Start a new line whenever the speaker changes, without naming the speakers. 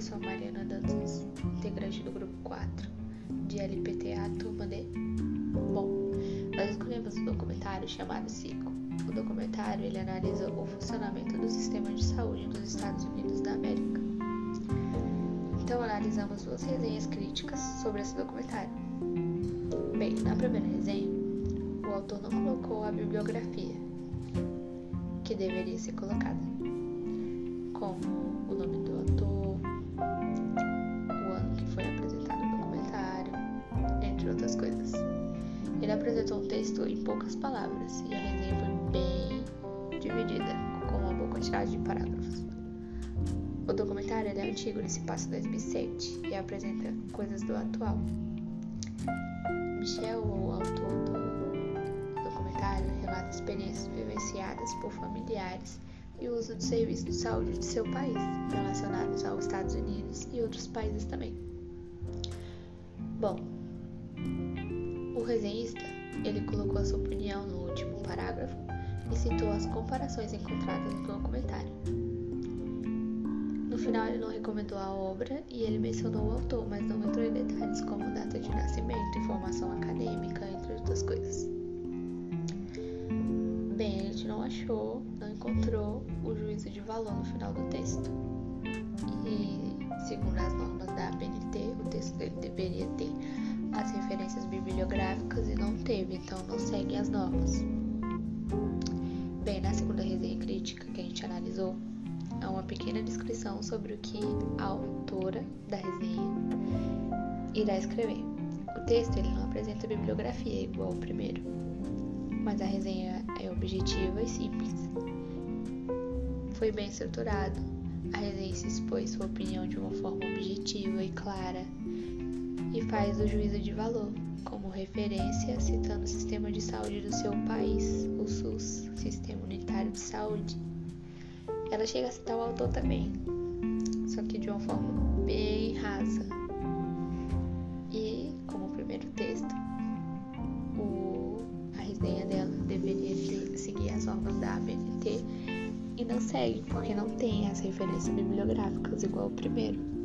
sou a Mariana Dantas, integrante do grupo 4 de LPTA Turma D. Bom, nós escolhemos um documentário chamado Cico. O documentário ele analisa o funcionamento do sistema de saúde dos Estados Unidos da América. Então analisamos duas resenhas críticas sobre esse documentário. Bem, na primeira resenha, o autor não colocou a bibliografia que deveria ser colocada, como o nome do autor, outras coisas. Ele apresentou um texto em poucas palavras e a resenha foi bem dividida, com uma boa quantidade de parágrafos. O documentário é antigo, ele se passa em 2007 e apresenta coisas do atual. Michel, o autor do documentário, relata experiências vivenciadas por familiares e o uso do serviço de saúde de seu país, relacionados aos Estados Unidos e outros países também. Bom, o resenhista, ele colocou a sua opinião no último parágrafo e citou as comparações encontradas no documentário. No final, ele não recomendou a obra e ele mencionou o autor, mas não entrou em detalhes como data de nascimento, informação acadêmica, entre outras coisas. Bem, a gente não achou, não encontrou o juízo de valor no final do texto. E, segundo as normas da ABNT, o texto dele deveria ter as referências bibliográficas e não teve, então não segue as normas. Bem, na segunda resenha crítica que a gente analisou, há uma pequena descrição sobre o que a autora da resenha irá escrever. O texto ele não apresenta bibliografia igual ao primeiro, mas a resenha é objetiva e simples. Foi bem estruturado, a resenha se expôs sua opinião de uma forma objetiva e clara e faz o juízo de valor como referência, citando o sistema de saúde do seu país, o SUS, Sistema Unitário de Saúde. Ela chega a citar o autor também, só que de uma forma bem rasa. E, como primeiro texto, o, a resenha dela deveria ter, seguir as normas da ABNT e não segue, porque não tem as referências bibliográficas igual o primeiro.